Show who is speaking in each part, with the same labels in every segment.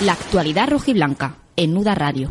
Speaker 1: La actualidad rojiblanca en Nuda Radio.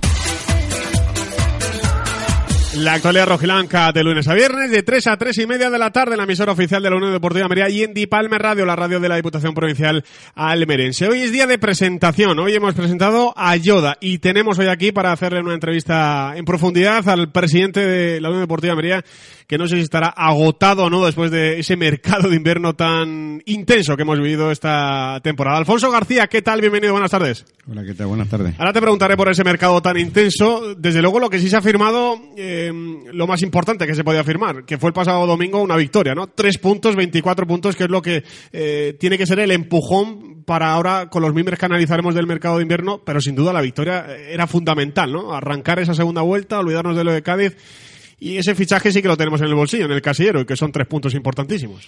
Speaker 2: La actualidad rojiblanca de lunes a viernes, de 3 a 3 y media de la tarde, en la emisora oficial de la Unión Deportiva Almería y en Dipalme Radio, la radio de la Diputación Provincial Almerense. Hoy es día de presentación. Hoy hemos presentado a Yoda y tenemos hoy aquí para hacerle una entrevista en profundidad al presidente de la Unión Deportiva Almería, que no sé si estará agotado o no después de ese mercado de invierno tan intenso que hemos vivido esta temporada. Alfonso García, ¿qué tal? Bienvenido, buenas tardes.
Speaker 3: Hola, ¿qué tal? Buenas tardes.
Speaker 2: Ahora te preguntaré por ese mercado tan intenso. Desde luego, lo que sí se ha firmado, eh, lo más importante que se podía firmar, que fue el pasado domingo una victoria, ¿no? Tres puntos, 24 puntos, que es lo que eh, tiene que ser el empujón para ahora, con los miembros que analizaremos del mercado de invierno, pero sin duda la victoria era fundamental, ¿no? Arrancar esa segunda vuelta, olvidarnos de lo de Cádiz. Y ese fichaje sí que lo tenemos en el bolsillo, en el casillero, y que son tres puntos importantísimos.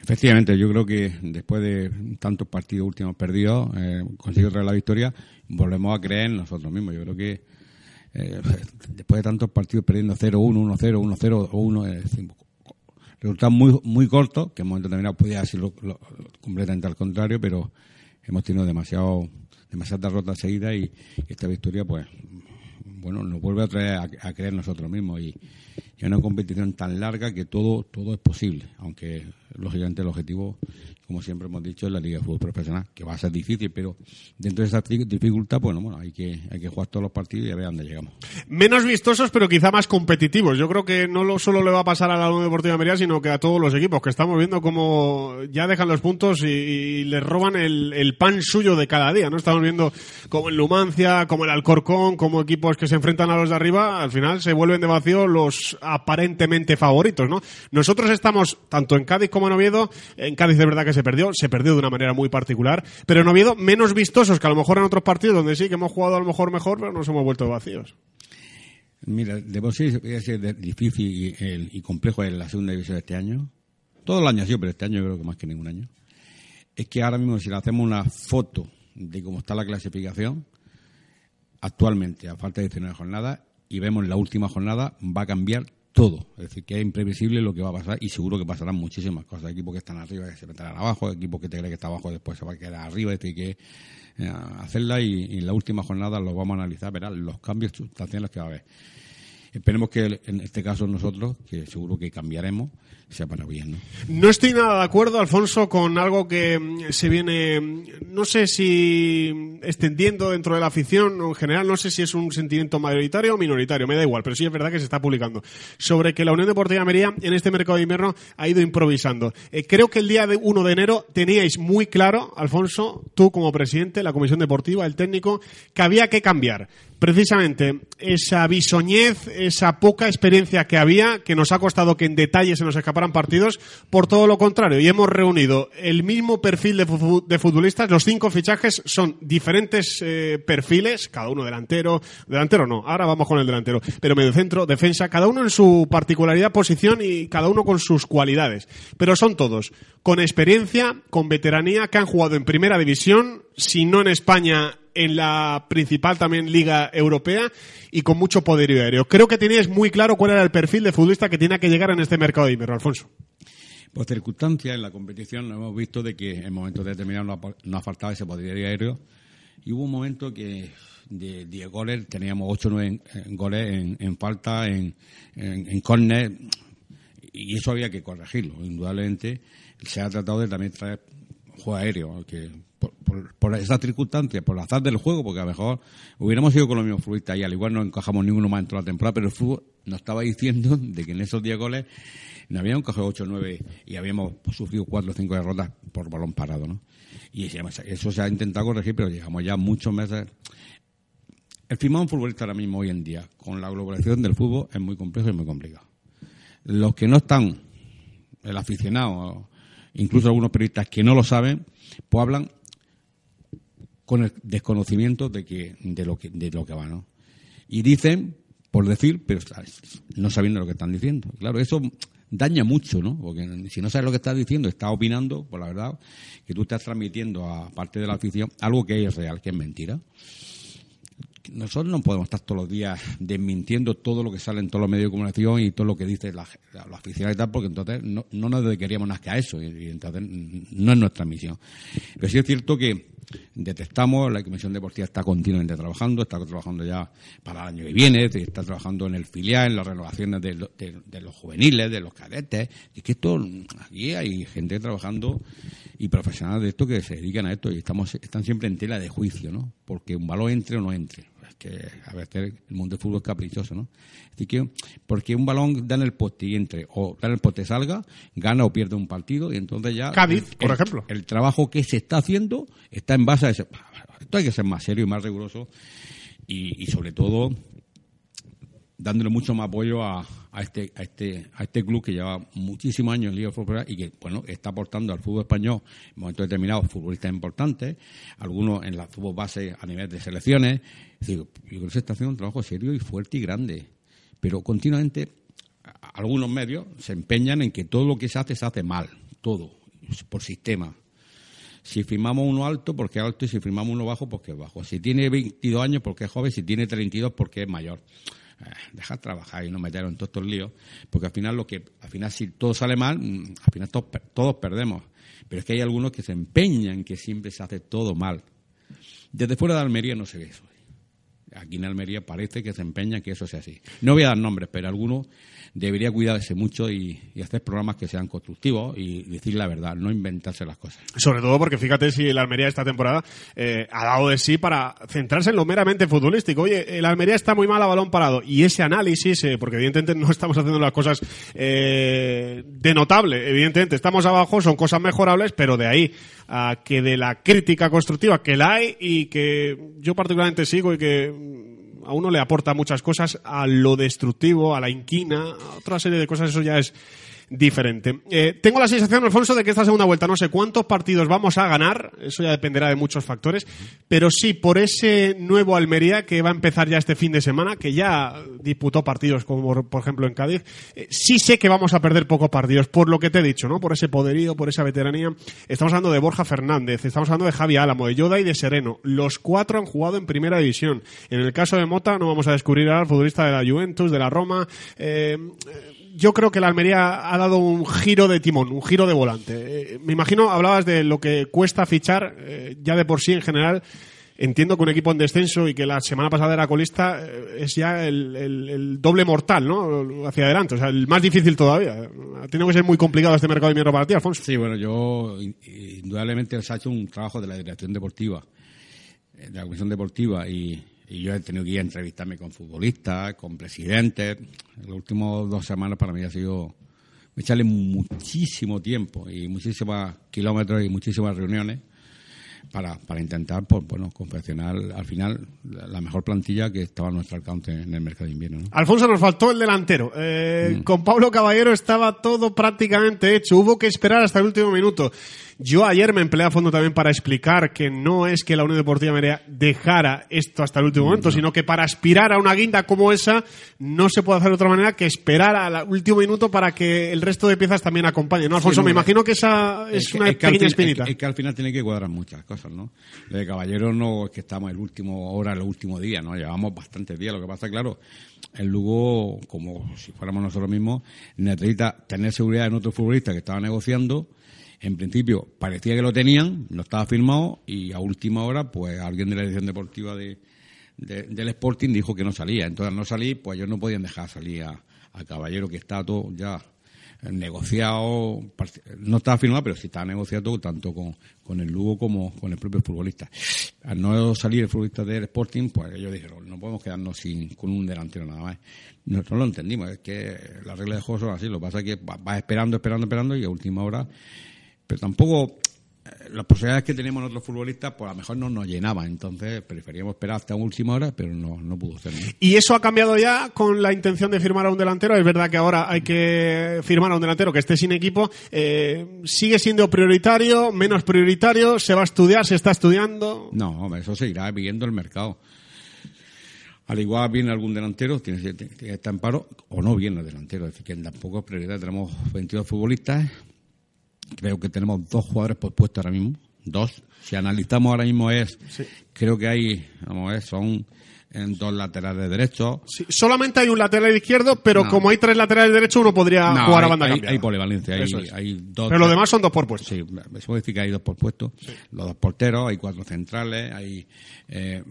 Speaker 3: Efectivamente, yo creo que después de tantos partidos últimos perdidos, eh, conseguir traer la victoria, volvemos a creer en nosotros mismos. Yo creo que eh, después de tantos partidos perdiendo 0-1, 1-0, 1-0 o 1, es decir, resultados muy, muy cortos, que en un momento determinado podía lo, lo, completamente al contrario, pero hemos tenido demasiado, demasiadas derrotas seguidas y, y esta victoria, pues, bueno, nos vuelve a traer a, a creer nosotros mismos y, y una competición tan larga que todo, todo es posible, aunque lógicamente el objetivo, como siempre hemos dicho, es la Liga de Fútbol Profesional, que va a ser difícil, pero dentro de esa dificultad, bueno, bueno, hay que, hay que jugar todos los partidos y a ver dónde llegamos.
Speaker 2: Menos vistosos, pero quizá más competitivos. Yo creo que no lo, solo le va a pasar a la Unión Deportiva Almería, sino que a todos los equipos, que estamos viendo cómo ya dejan los puntos y, y les roban el, el, pan suyo de cada día, ¿no? Estamos viendo como el Numancia, como el Alcorcón, como equipos que se enfrentan a los de arriba, al final se vuelven de vacío los aparentemente favoritos, ¿no? Nosotros estamos, tanto en Cádiz como en Oviedo, en Cádiz de verdad que se perdió, se perdió de una manera muy particular, pero en Oviedo menos vistosos que a lo mejor en otros partidos donde sí que hemos jugado a lo mejor mejor, pero nos hemos vuelto vacíos.
Speaker 3: Mira, de por sí ser difícil y, el, y, complejo en la segunda división de este año. Todo el año ha sido, pero este año creo que más que ningún año. Es que ahora mismo si le hacemos una foto de cómo está la clasificación, actualmente, a falta de 19 jornadas, y vemos la última jornada, va a cambiar todo. Es decir, que es imprevisible lo que va a pasar y seguro que pasarán muchísimas cosas. Equipos que están arriba que se meterán abajo, equipos que te creen que está abajo después se va a quedar arriba, es decir, que eh, hacerla y, en la última jornada lo vamos a analizar, verán los cambios sustanciales que va a haber. Esperemos que en este caso nosotros, que seguro que cambiaremos, sea para bien. ¿no?
Speaker 2: no estoy nada de acuerdo, Alfonso, con algo que se viene, no sé si extendiendo dentro de la afición o en general, no sé si es un sentimiento mayoritario o minoritario, me da igual, pero sí es verdad que se está publicando, sobre que la Unión Deportiva Almería en este mercado de invierno ha ido improvisando. Eh, creo que el día de 1 de enero teníais muy claro, Alfonso, tú como presidente, la Comisión Deportiva, el técnico, que había que cambiar precisamente esa bisoñez, esa poca experiencia que había, que nos ha costado que en detalle se nos escaparan partidos, por todo lo contrario. Y hemos reunido el mismo perfil de, futbolistas, los cinco fichajes son diferentes eh, perfiles, cada uno delantero, delantero no, ahora vamos con el delantero, pero medio centro, defensa, cada uno en su particularidad, posición y cada uno con sus cualidades. Pero son todos con experiencia, con veteranía, que han jugado en primera división, si no en España, en la principal también liga europea y con mucho poderío aéreo. Creo que teníais muy claro cuál era el perfil de futbolista que tenía que llegar en este mercado de invierno, Alfonso.
Speaker 3: Por circunstancias en la competición hemos visto de que en momentos determinados no ha, no ha faltado ese poderío aéreo y hubo un momento que de 10 goles teníamos 8 o 9 goles en, en falta, en, en, en córner y eso había que corregirlo. Indudablemente se ha tratado de también traer juego aéreo, que por, por, por esas circunstancias, por el azar del juego, porque a lo mejor hubiéramos ido con los mismos futbolistas y al igual no encajamos ninguno más en toda la temporada, pero el fútbol nos estaba diciendo de que en esos 10 goles nos habíamos encajado 8 o 9 y habíamos sufrido 4 o 5 derrotas por balón parado, ¿no? Y eso se ha intentado corregir, pero llegamos ya muchos meses. El firmar un futbolista ahora mismo, hoy en día, con la globalización del fútbol, es muy complejo y muy complicado. Los que no están, el aficionado, incluso algunos periodistas que no lo saben, pues hablan con el desconocimiento de que de lo que de lo que va, ¿no? Y dicen por decir, pero no sabiendo lo que están diciendo. Claro, eso daña mucho, ¿no? Porque si no sabes lo que estás diciendo, estás opinando, por la verdad, que tú estás transmitiendo a parte de la afición algo que es real, que es mentira nosotros no podemos estar todos los días desmintiendo todo lo que sale en todos los medios de comunicación y todo lo que dice la, la, y tal, porque entonces no, no nos dedicaríamos más que a eso y, entonces no es nuestra misión. Pero sí es cierto que detectamos, la Comisión Deportiva está continuamente trabajando, está trabajando ya para el año que viene, está trabajando en el filial, en las renovaciones de, los juveniles, de los cadetes, y que esto, aquí hay gente trabajando y profesionales de esto que se dedican a esto y estamos, están siempre en tela de juicio, ¿no? Porque un balón entre o no entre que a veces el mundo del fútbol es caprichoso, ¿no? Así que, porque un balón da en el poste y entre, o da en el poste salga, gana o pierde un partido, y entonces ya.
Speaker 2: Cádiz, por ejemplo.
Speaker 3: El trabajo que se está haciendo está en base a ese. Esto hay que ser más serio y más riguroso, y, y sobre todo dándole mucho más apoyo a, a, este, a, este, a este club que lleva muchísimos años en Liga de Fútbol y que bueno, está aportando al fútbol español en momentos determinados futbolistas importantes, algunos en la fútbol base a nivel de selecciones. yo creo que se está haciendo un trabajo serio y fuerte y grande, pero continuamente algunos medios se empeñan en que todo lo que se hace se hace mal, todo, por sistema. Si firmamos uno alto, porque es alto, y si firmamos uno bajo, porque es bajo. Si tiene 22 años, porque es joven, si tiene 32, porque es mayor. Eh, dejar trabajar y no meterlo en todos estos líos, porque al final lo que, al final si todo sale mal, mm, al final todos, todos perdemos. Pero es que hay algunos que se empeñan que siempre se hace todo mal. Desde fuera de Almería no se ve eso. Aquí en Almería parece que se empeñan que eso sea así. No voy a dar nombres, pero algunos debería cuidarse mucho y, hacer programas que sean constructivos y decir la verdad, no inventarse las cosas.
Speaker 2: Sobre todo porque fíjate si el Almería esta temporada eh, ha dado de sí para centrarse en lo meramente futbolístico. Oye, el Almería está muy mal a balón parado y ese análisis, eh, porque evidentemente no estamos haciendo las cosas eh, de notable, evidentemente estamos abajo, son cosas mejorables, pero de ahí a que de la crítica constructiva que la hay y que yo particularmente sigo y que a uno le aporta muchas cosas, a lo destructivo, a la inquina, a otra serie de cosas, eso ya es diferente. Eh, tengo la sensación, Alfonso, de que esta segunda vuelta no sé cuántos partidos vamos a ganar, eso ya dependerá de muchos factores, pero sí por ese nuevo Almería que va a empezar ya este fin de semana, que ya disputó partidos como por ejemplo en Cádiz, eh, sí sé que vamos a perder pocos partidos, por lo que te he dicho, ¿no? Por ese poderío, por esa veteranía. Estamos hablando de Borja Fernández, estamos hablando de Javi Álamo, de Yoda y de Sereno. Los cuatro han jugado en primera división. En el caso de Mota no vamos a descubrir al futbolista de la Juventus, de la Roma. Eh, yo creo que la Almería ha dado un giro de timón, un giro de volante. Eh, me imagino, hablabas de lo que cuesta fichar, eh, ya de por sí en general. Entiendo que un equipo en descenso y que la semana pasada era colista eh, es ya el, doble mortal, ¿no? Hacia adelante, o sea, el más difícil todavía. Tiene que ser muy complicado este mercado de mierda para ti, Alfonso.
Speaker 3: Sí, bueno, yo indudablemente se ha hecho un trabajo de la dirección deportiva, de la comisión deportiva y, y yo he tenido que ir a entrevistarme con futbolistas, con presidentes. Las últimas dos semanas para mí ha sido echarle muchísimo tiempo y muchísimos kilómetros y muchísimas reuniones para, para intentar pues, bueno, confeccionar al final la mejor plantilla que estaba a nuestro alcance en el mercado de invierno.
Speaker 2: Alfonso, nos faltó el delantero. Eh, mm. Con Pablo Caballero estaba todo prácticamente hecho. Hubo que esperar hasta el último minuto. Yo ayer me empleé a fondo también para explicar que no es que la Unión Deportiva Merea dejara esto hasta el último momento, sino que para aspirar a una guinda como esa no se puede hacer de otra manera que esperar al último minuto para que el resto de piezas también acompañen. ¿no, Alfonso? me imagino que esa es, una pequeña espinita.
Speaker 3: Es, que al final tiene que cuadrar muchas cosas, ¿no? de Caballero no es que estamos el último hora, el último día, ¿no? Llevamos bastantes días. Lo que pasa, claro, el Lugo, como si fuéramos nosotros mismos, necesita tener seguridad en otro futbolista que estaba negociando en principio parecía que lo tenían, no estaba firmado y a última hora pues alguien de la edición deportiva de, del Sporting dijo que no salía. Entonces al no salir, pues ellos no podían dejar salir a, Caballero que está todo ya negociado, no estaba firmado, pero sí estaba negociado tanto con, con el Lugo como con el propio futbolista. Al no salir el futbolista del Sporting, pues ellos dijeron, no podemos quedarnos sin, con un delantero nada más. Nosotros lo entendimos, es que las reglas de juego son así, lo que pasa es que vas esperando, esperando, esperando y a última hora pero tampoco las posibilidades que teníamos otros futbolistas, pues a lo mejor no nos llenaban. Entonces preferíamos esperar hasta última hora, pero no, no pudo ser.
Speaker 2: ¿Y eso ha cambiado ya con la intención de firmar a un delantero? Es verdad que ahora hay que firmar a un delantero que esté sin equipo. Eh, ¿Sigue siendo prioritario, menos prioritario? ¿Se va a estudiar? ¿Se está estudiando?
Speaker 3: No, eso seguirá viendo el mercado. Al igual viene algún delantero, tiene, que estar en paro, o no viene el delantero. Es decir, que tampoco es prioridad. Tenemos 22 futbolistas. Creo que tenemos dos jugadores por puesto ahora mismo. Dos. Si analizamos ahora mismo es, creo que hay, vamos a ver, son en dos laterales derechos.
Speaker 2: Sí, solamente hay un lateral izquierdo, pero como hay tres laterales derechos, uno podría jugar a banda
Speaker 3: hay, Hay polivalencia, hay, hay dos.
Speaker 2: Pero los demás son dos por puesto.
Speaker 3: Sí, se puede decir que hay dos por puesto. Los dos porteros, hay cuatro centrales, hay eh,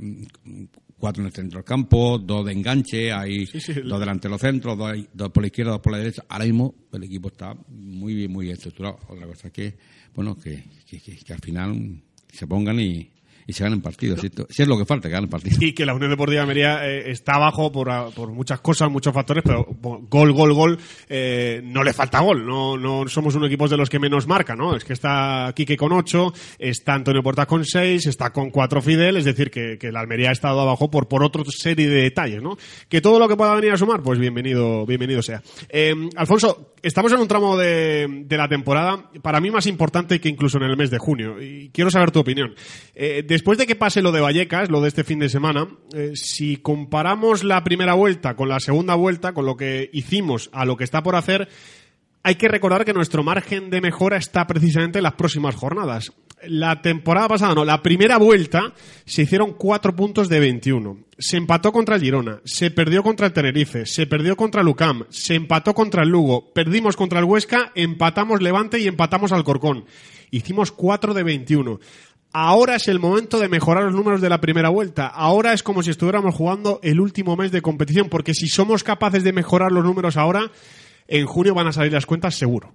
Speaker 3: cuatro en el centro del campo, dos de enganche, hay dos delante de los centros, dos, dos, por la izquierda, dos por la derecha. Ahora mismo el equipo está muy bien, muy estructurado. Otra cosa es que, bueno, que, que al final se pongan y, y se ganen partidos. Si, es lo que falta, que ganen partidos.
Speaker 2: Y que la Unión Deportiva de Almería eh, está abajo por, por, muchas cosas, muchos factores, pero gol, gol, gol, eh, no le falta gol. No, no somos un equipo de los que menos marca, ¿no? Es que está Quique con ocho, está Antonio Porta con seis, está con cuatro Fidel, es decir, que, que la Almería ha estado abajo por, por otra serie de detalles, ¿no? Que todo lo que pueda venir a sumar, pues bienvenido, bienvenido sea. Eh, Alfonso, estamos en un tramo de, de, la temporada, para mí más importante que incluso en el mes de junio, y quiero saber tu opinión. Eh, después de que pase lo de Vallecas, lo de este fin de semana, eh, si comparamos la primera vuelta con la segunda vuelta, con lo que hicimos a lo que está por hacer, hay que recordar que nuestro margen de mejora está precisamente en las próximas jornadas. La temporada pasada, no, la primera vuelta se hicieron cuatro puntos de 21. Se empató contra el Girona, se perdió contra el Tenerife, se perdió contra el Lucam, se empató contra el Lugo, perdimos contra el Huesca, empatamos Levante y empatamos al Corcón. Hicimos cuatro de 21 ahora es el momento de mejorar los números de la primera vuelta. Ahora es como si estuviéramos jugando el último mes de competición, porque si somos capaces de mejorar los números ahora, en junio van a salir las cuentas seguro.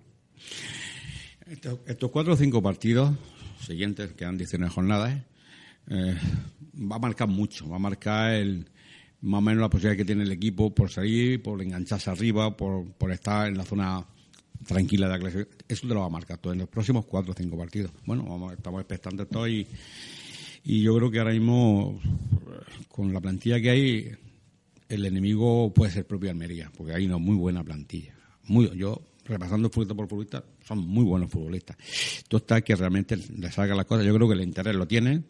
Speaker 3: Estos, cuatro o cinco partidos siguientes, que han 19 jornadas, eh, va a marcar mucho, va a marcar el, más o menos la posibilidad que tiene el equipo por salir, por engancharse arriba, por estar en la zona tranquila de la clase. Eso te lo va a marcar todo en los próximos cuatro o cinco partidos. Bueno, vamos, estamos expectantes todos y, y yo creo que ahora mismo, con la plantilla que hay, el enemigo puede ser propio Almería, porque hay una muy buena plantilla. Muy, yo, repasando futbolista por futbolista, son muy buenos futbolistas. Todo está que realmente le salga las cosas. Yo creo que el interés lo tiene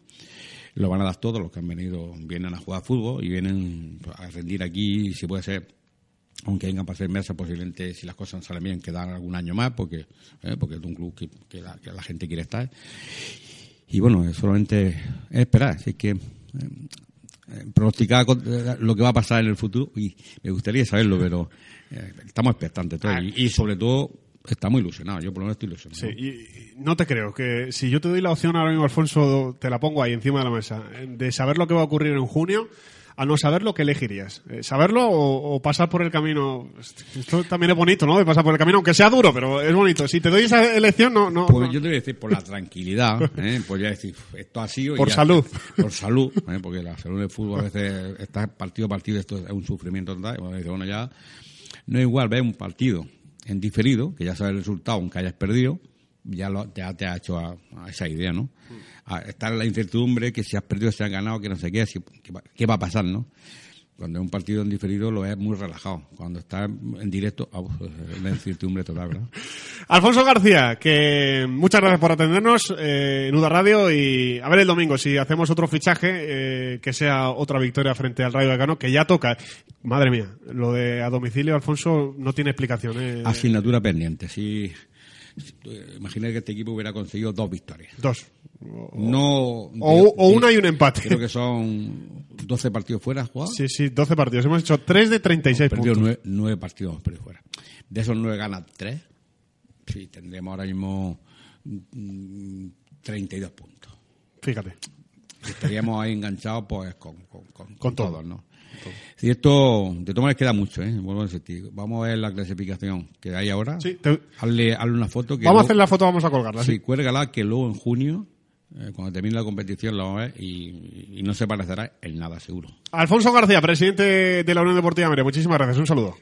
Speaker 3: lo van a dar todos los que han venido, vienen a jugar fútbol y vienen a rendir aquí, si puede ser aunque vengan para seis meses, posiblemente si las cosas salen bien, quedan algún año más, porque, eh, porque es un club que, la, gente quiere estar. Y bueno, es solamente esperar, así que eh, eh, pronosticar lo que va a pasar en el futuro, y me gustaría saberlo, pero estamos expectantes todos, y, y, sobre todo estamos ilusionados, yo por lo menos estoy ilusionado.
Speaker 2: Sí, y no te creo, que si yo te doy la opción ahora mismo, Alfonso, te la pongo ahí encima de la mesa, de saber lo que va a ocurrir en junio, a no saberlo, ¿qué elegirías? Eh, ¿Saberlo o, pasar por el camino? Esto también es bonito, ¿no? De pasar por el camino, aunque sea duro, pero es bonito. Si te doy esa elección, no. no
Speaker 3: pues yo te voy a decir por la tranquilidad, ¿eh? pues ya decir, esto ha sido.
Speaker 2: Por salud.
Speaker 3: por salud, ¿eh? porque la salud del fútbol a veces está partido a partido, esto es un sufrimiento total. Bueno, ya no es igual ver un partido en diferido, que ya sabes el resultado, aunque hayas perdido, ya, lo, te ha hecho a, esa idea, ¿no? A estar la incertidumbre que si has perdido, si has ganado, que no sé qué, qué, va a pasar, ¿no? Cuando es un partido en diferido lo es muy relajado. Cuando está en directo, ah, es la incertidumbre total, ¿verdad?
Speaker 2: Alfonso García, que muchas gracias por atendernos eh, en UDA Radio y a ver el domingo si hacemos otro fichaje eh, que sea otra victoria frente al Rayo Vallecano que ya toca. Madre mía, lo de a domicilio, Alfonso, no tiene explicación. ¿eh?
Speaker 3: Asignatura pendiente, sí. Imagina que este equipo hubiera conseguido dos victorias.
Speaker 2: Dos.
Speaker 3: no,
Speaker 2: o, una y un empate.
Speaker 3: Creo que son 12 partidos fuera jugados.
Speaker 2: Sí, sí, 12 partidos. Hemos hecho 3 de 36
Speaker 3: puntos. Nueve, nueve partidos fuera. De esos 9 ganas 3. Sí, tendríamos ahora mismo 32 mm, puntos.
Speaker 2: Fíjate.
Speaker 3: Estaríamos ahí enganchados pues con, con, con,
Speaker 2: con todos, ¿no?
Speaker 3: Si esto, de todas maneras queda mucho, ¿eh? Vuelvo a insistir. Vamos a ver la clasificación que hay ahora.
Speaker 2: Sí,
Speaker 3: hazle, una foto. Que
Speaker 2: vamos a hacer la foto, vamos a colgarla.
Speaker 3: Sí, cuélgala que luego en junio eh, cuando termine la competición la vamos a ver y, no se parecerá en nada, seguro.
Speaker 2: Alfonso García, presidente de la Unión Deportiva Mere, muchísimas gracias. Un saludo.